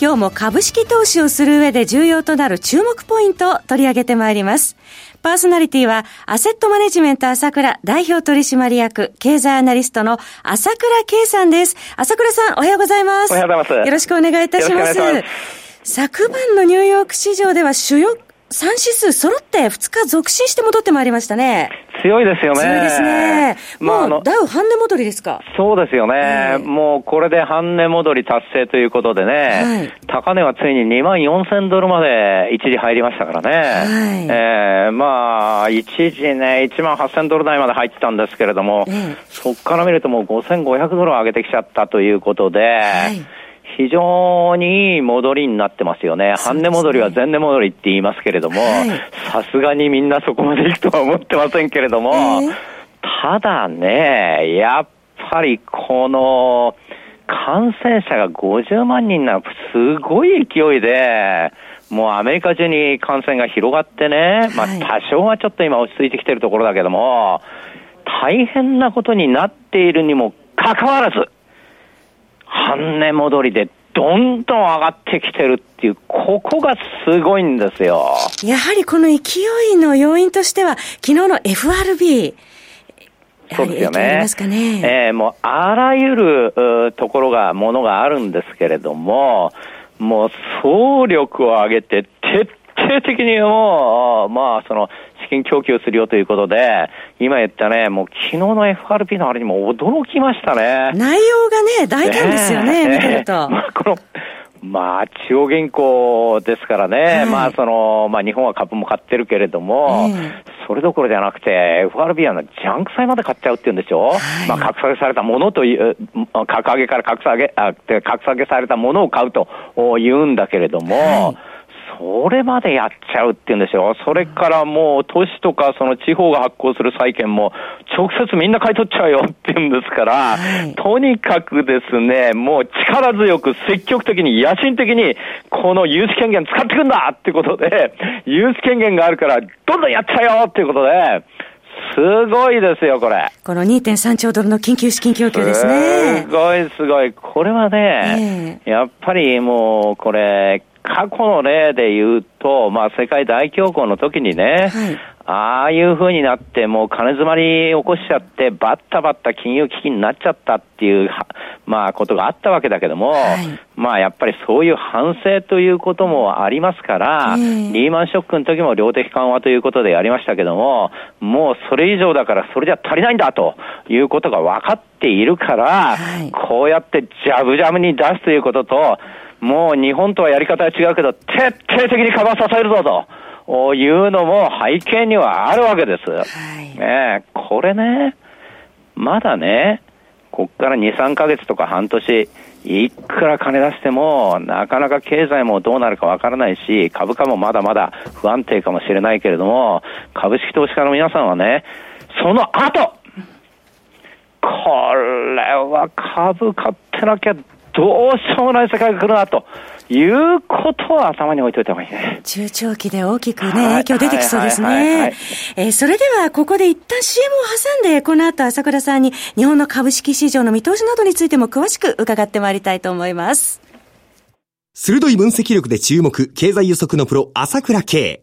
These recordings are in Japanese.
今日も株式投資をする上で重要となる注目ポイントを取り上げてまいります。パーソナリティは、アセットマネジメント朝倉代表取締役、経済アナリストの朝倉慶さんです。朝倉さん、おはようございます。おはようございます。よろしくお願いいたします。ます昨晩のニューヨーク市場では主要3指数揃って2日続伸して戻ってまいりましたね。強いですよね。強いですね。もう、ダウ半値戻りですか？そうですよね。もうこれで半値戻り達成ということでね、はい、高値はついに2万4000ドルまで一時入りましたからね。はい、えー、まあ、一時ね、1万8000ドル台まで入ってたんですけれども、そこから見るともう5500ドル上げてきちゃったということで、はい非常にいい戻りになってますよね。半値戻りは前値戻りって言いますけれども、さすがにみんなそこまでいくとは思ってませんけれども、えー、ただね、やっぱりこの、感染者が50万人なすごい勢いで、もうアメリカ中に感染が広がってね、まあ多少はちょっと今落ち着いてきてるところだけども、大変なことになっているにもかかわらず、半値戻りでどんどん上がってきてるっていう、ここがすごいんですよ。やはりこの勢いの要因としては、昨日の FRB、そうですよね。ねえー、もうあらゆるところが、ものがあるんですけれども、もう総力を上げて徹底的にもう、まあ、その、資金供給するよということで、今言ったね、もう昨日の FRP のあれにも驚きましたね。内容がね、大胆ですよね、ね見てると。まあ、このまあ、地方銀行ですからね、はい、まあ、その、まあ、日本は株も買ってるけれども、えー、それどころじゃなくて、FRB はジャンク債まで買っちゃうって言うんでしょ、はい、まあ、格下げされたものという、格上げから格下げ、あ、格下げされたものを買うと言うんだけれども、はいそれまでやっちゃうって言うんですよ。それからもう都市とかその地方が発行する債券も直接みんな買い取っちゃうよって言うんですから、はい、とにかくですね、もう力強く積極的に野心的にこの融資権限使ってくんだってことで、融資権限があるからどんどんやっちゃうよっていうことで、すごいですよ、これ。この2.3兆ドルの緊急資金供給ですね。すごい、すごい。これはね、えー、やっぱりもう、これ、過去の例で言うと、まあ、世界大恐慌の時にね、はい、ああいう風になって、もう金詰まり起こしちゃって、バッタバッタ金融危機になっちゃったっていう、まあ、ことがあったわけだけども、はい、まあ、やっぱりそういう反省ということもありますから、リーマンショックの時も量的緩和ということでやりましたけども、もうそれ以上だからそれじゃ足りないんだということが分かっているから、はい、こうやってジャブジャブに出すということと、もう日本とはやり方は違うけど、徹底的にカバン支えるぞというのも背景にはあるわけです。はい、ねこれね、まだね、こっから2、3ヶ月とか半年、いくら金出しても、なかなか経済もどうなるかわからないし、株価もまだまだ不安定かもしれないけれども、株式投資家の皆さんはね、その後、これは株買ってなきゃどうしようもない世界が来るなと。いうことは頭に置いといた方がいいね。中長期で大きくね、影響出てきそうですね。えそれでは、ここで一旦 CM を挟んで、この後朝倉さんに日本の株式市場の見通しなどについても詳しく伺ってまいりたいと思います。鋭い分析力で注目、経済予測のプロ、朝倉慶。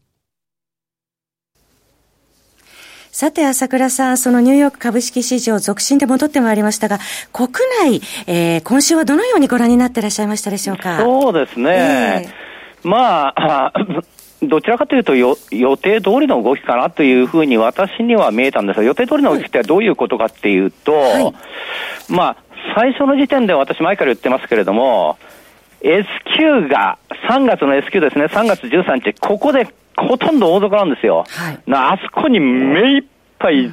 さて、朝倉さん、そのニューヨーク株式市場続伸で戻ってまいりましたが、国内、えー、今週はどのようにご覧になっていらっしゃいましたでしょうか？そうですね。えーまあ、どちらかというと予定通りの動きかなというふうに私には見えたんですが、予定通りの動きってどういうことかっていうと、はい、まあ、最初の時点で私前から言ってますけれども、S q が、3月の S q ですね、3月13日、ここでほとんど大底なんですよ。はい、あそこに目いっぱい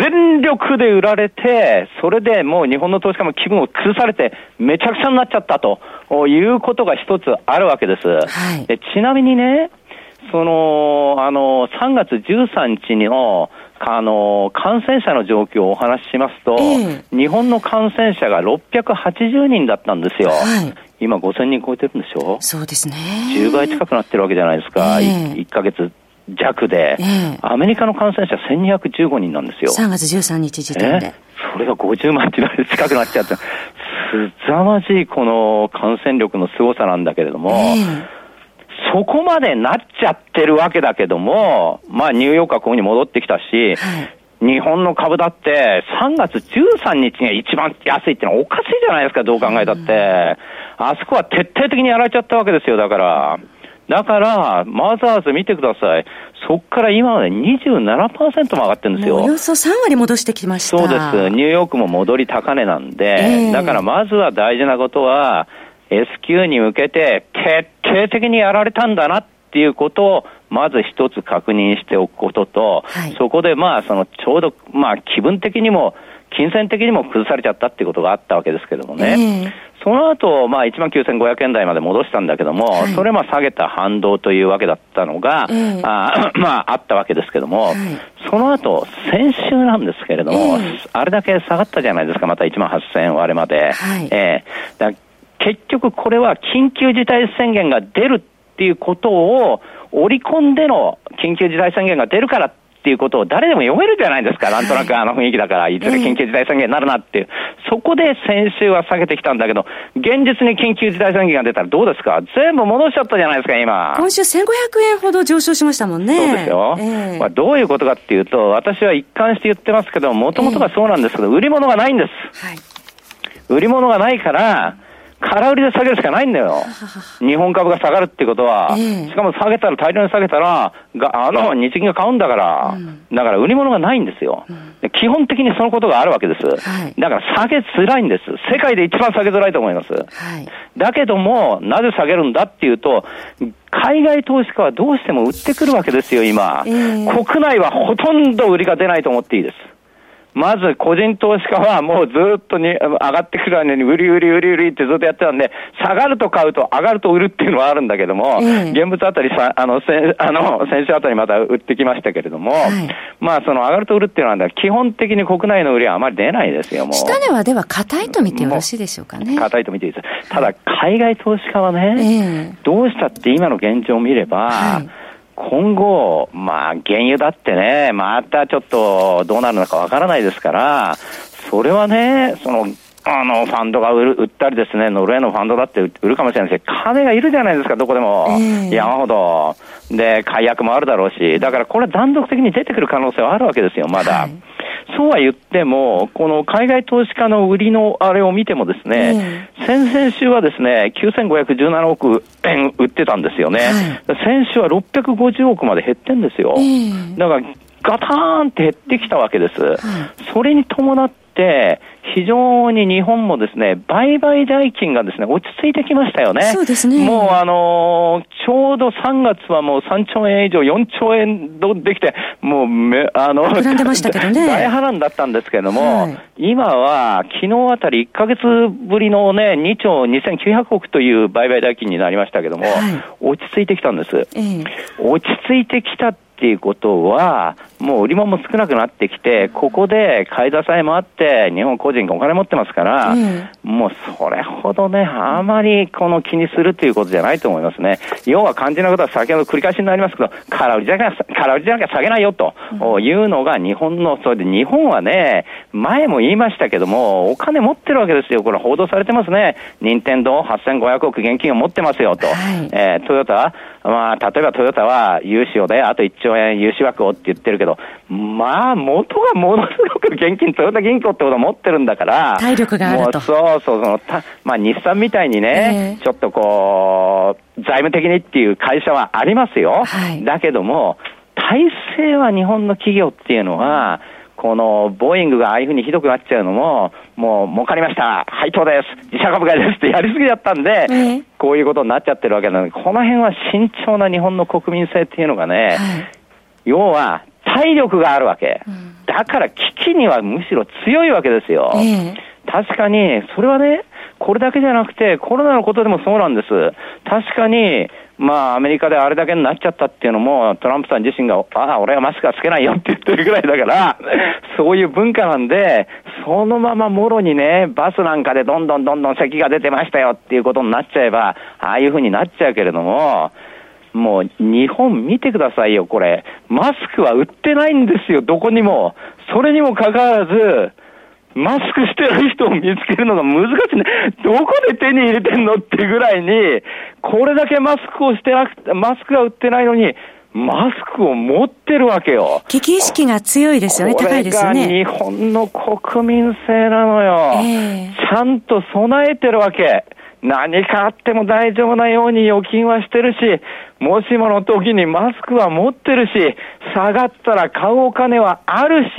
全力で売られて、それでもう日本の投資家も気分を崩されて、めちゃくちゃになっちゃったということが一つあるわけです。はい、でちなみにね、その、あの、3月13日の、あの、感染者の状況をお話ししますと、えー、日本の感染者が680人だったんですよ。はい、今5000人超えてるんでしょ？そうですね。10倍近くなってるわけじゃないですか。えー、1, 1ヶ月弱で、えー、アメリカの感染者1215人なんですよ。3月13日時点で。それが50万近くなっちゃって、すざまじいこの感染力の凄さなんだけれども、えーそこまでなっちゃってるわけだけども、まあニューヨークはここに戻ってきたし、はい日本の株だって3月13日が一番安いってのはおかしいじゃないですか、どう考えたって。あそこは徹底的にやられちゃったわけですよ、だから。だから、マザーズ見てください。そこから今まで27%も上がってるんですよ。およそ3割戻してきました。そうです。ニューヨークも戻り高値なんで、えー、だからまずは大事なことは、S q に向けて徹底的にやられたんだなっていうことを、まず一つ確認しておくことと、はい、そこでまあ、そのちょうど、まあ気分的にも、金銭的にも崩されちゃったっていうことがあったわけですけどもね。えーその後、まあ、1万9500円台まで戻したんだけども、はい、それまあ下げた反動というわけだったのが、えー、あまあ、あったわけですけども、はい、その後、先週なんですけれども、えー、あれだけ下がったじゃないですか、また1万8000円割れまで。はい、えー、結局これは緊急事態宣言が出るっていうことを織り込んでの緊急事態宣言が出るからっていうことを誰でも読めるじゃないですか。なんとなくあの雰囲気だから、いずれ緊急事態宣言になるなっていう。そこで先週は下げてきたんだけど、現実に緊急事態宣言が出たらどうですか？全部戻しちゃったじゃないですか、今。今週1500円ほど上昇しましたもんね。そうですよ。えー、まあ、どういうことかっていうと、私は一貫して言ってますけど、もともとがそうなんですけど、売り物がないんです。はい、売り物がないから、空売りで下げるしかないんだよ。日本株が下がるってことは、えー、しかも下げたら、大量に下げたら、があの、日銀が買うんだから、うん、だから売り物がないんですよ、うん、基本的にそのことがあるわけです。はい、だから下げづらいんです。世界で一番下げづらいと思います。はい、だけども、なぜ下げるんだっていうと、海外投資家はどうしても売ってくるわけですよ、今。えー、国内はほとんど売りが出ないと思っていいです。まず個人投資家はもうずっとに上がってくる間に売り売り売り売りってずっとやってたんで、下がると買うと上がると売るっていうのはあるんだけども、現物あたりさ、あの、せあの、先週あたりまた売ってきましたけれども、はい、まあその上がると売るっていうのは基本的に国内の売りはあまり出ないですよ、もう。下値はでは硬いと見てよろしいでしょうかね。硬いと見ていいです。ただ海外投資家はね、えー、どうしたって今の現状を見れば、はい今後、まあ、原油だってね、またちょっとどうなるのかわからないですから、それはね、その、あの、ファンドが売る売ったりですね、ノルウェーのファンドだって売るかもしれないですけど、金がいるじゃないですか、どこでも。えー、山ほど。で、解約もあるだろうし、だからこれ断続的に出てくる可能性はあるわけですよ、まだ。はいそうは言っても、この海外投資家の売りのあれを見てもですね、えー、先々週はですね、9517億円売ってたんですよね。はい、先週は650億まで減ってんですよ。えー、だから、ガターンって減ってきたわけです。はい、それに伴って、非常に日本もですね、売買代金がですね、落ち着いてきましたよね。そうですね。もうあのー、ちょうど3月はもう3兆円以上、4兆円できて、もうめ、あの、膨らんでましたけどね。大波乱だったんですけれども、はい、今は昨日あたり1ヶ月ぶりのね、2兆2900億という売買代金になりましたけども、はい、落ち着いてきたんです。えー、落ち着いてきたっていうことは、もう売り物も少なくなってきて、ここで買い支えもあって、日本個人がお金持ってますから、うん、もうそれほどね、あまりこの気にするということじゃないと思いますね。要は肝心なことは先ほど繰り返しになりますけど、空売りじゃなきゃ、空売りじゃなきゃ下げないよというのが日本の、それで日本はね、前も言いましたけども、お金持ってるわけですよ。これ報道されてますね。任天堂8500億現金を持ってますよと。はい、えー、トヨタまあ、例えばトヨタは融資をね、あと1兆円融資枠をって言ってるけど、まあ、元がものすごく現金、トヨタ銀行ってことを持ってるんだから、体力があると。そうそう、そのたまあ、日産みたいにね、えー、ちょっとこう、財務的にっていう会社はありますよ。はい、だけども、体制は日本の企業っていうのは、このボーイングがああいうふうにひどくなっちゃうのも、もう儲かりました、配当です、自社株買いですってやりすぎだったんで、えー、こういうことになっちゃってるわけなので、この辺は慎重な日本の国民性っていうのがね、はい、要は体力があるわけ、うん、だから危機にはむしろ強いわけですよ。えー、確かに、それはね、これだけじゃなくて、コロナのことでもそうなんです。確かに、まあ、アメリカであれだけになっちゃったっていうのも、トランプさん自身が、ああ、俺はマスクはつけないよって言ってるぐらいだから、そういう文化なんで、そのままもろにね、バスなんかでどんどんどんどん咳が出てましたよっていうことになっちゃえば、ああいうふうになっちゃうけれども、もう日本見てくださいよ、これ。マスクは売ってないんですよ、どこにも。それにもかかわらず、マスクしてる人を見つけるのが難しいね。どこで手に入れてんのってぐらいに、これだけマスクをしてなくて、マスクが売ってないのに、マスクを持ってるわけよ。危機意識が強いですよね、高いですよね。日本の国民性なのよ、えー。ちゃんと備えてるわけ。何かあっても大丈夫なように預金はしてるし、もしもの時にマスクは持ってるし、下がったら買うお金はあるし、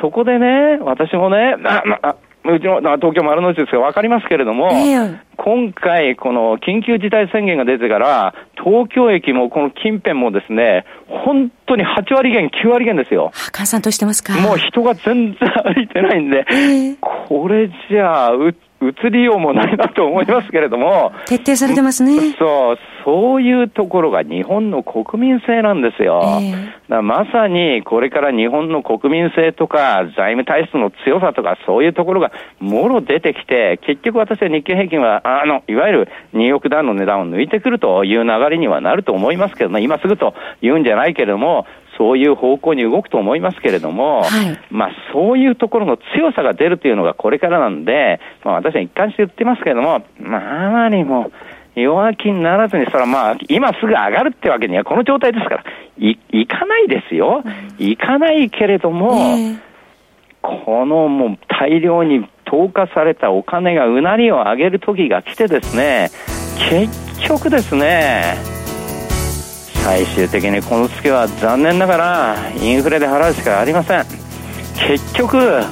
そこでね、私もね、まあ、うちの東京丸の内ですが分かりますけれども、えー、今回、この緊急事態宣言が出てから、東京駅もこの近辺もですね、本当に8割減、9割減ですよ。閑散としてますか？もう人が全然歩いてないんで、えー、これじゃあ、う移りようもないなと思いますけれども。徹底されてますね。そう、そういうところが日本の国民性なんですよ。えー、まさにこれから日本の国民性とか財務体質の強さとかそういうところがもろ出てきて、結局私は日経平均は、あの、いわゆるニューヨークダウンの値段を抜いてくるという流れにはなると思いますけどね、今すぐと言うんじゃないけれども、そういう方向に動くと思いますけれども、はい、まあそういうところの強さが出るというのがこれからなんで、まあ私は一貫して言ってますけれども、まあまりも弱気にならずに、それはまあ今すぐ上がるってわけにはこの状態ですから、い、いかないですよ。いかないけれども、えー、このもう大量に投下されたお金がうなりを上げる時が来てですね、結局ですね、最終的にこの月は残念ながらインフレで払うしかありません。結局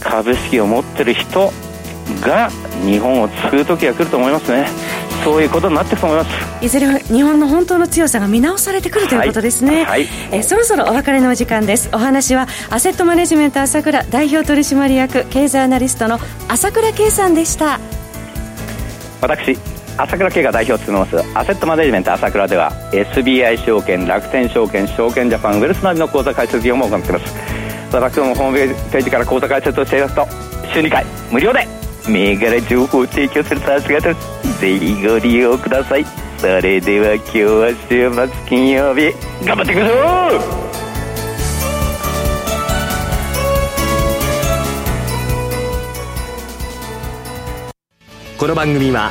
株式を持ってる人が日本を救う時が来ると思いますね。そういうことになっていくと思います。いずれ日本の本当の強さが見直されてくるということですね、はい。はい、えそろそろお別れのお時間です。お話はアセットマネジメント朝倉代表取締役経済アナリストの朝倉圭さんでした。私朝倉慶が代表を務めますアセットマネジメント朝倉では SBI 証券楽天証券証券ジャパンウェルスナビの口座開設業務を行っています。私どもホームページから口座開設をしていますと週2回無料で銘柄情報を提供するサービスがあります。ぜひご利用ください。それでは今日は週末金曜日頑張っていきましょう!この番組は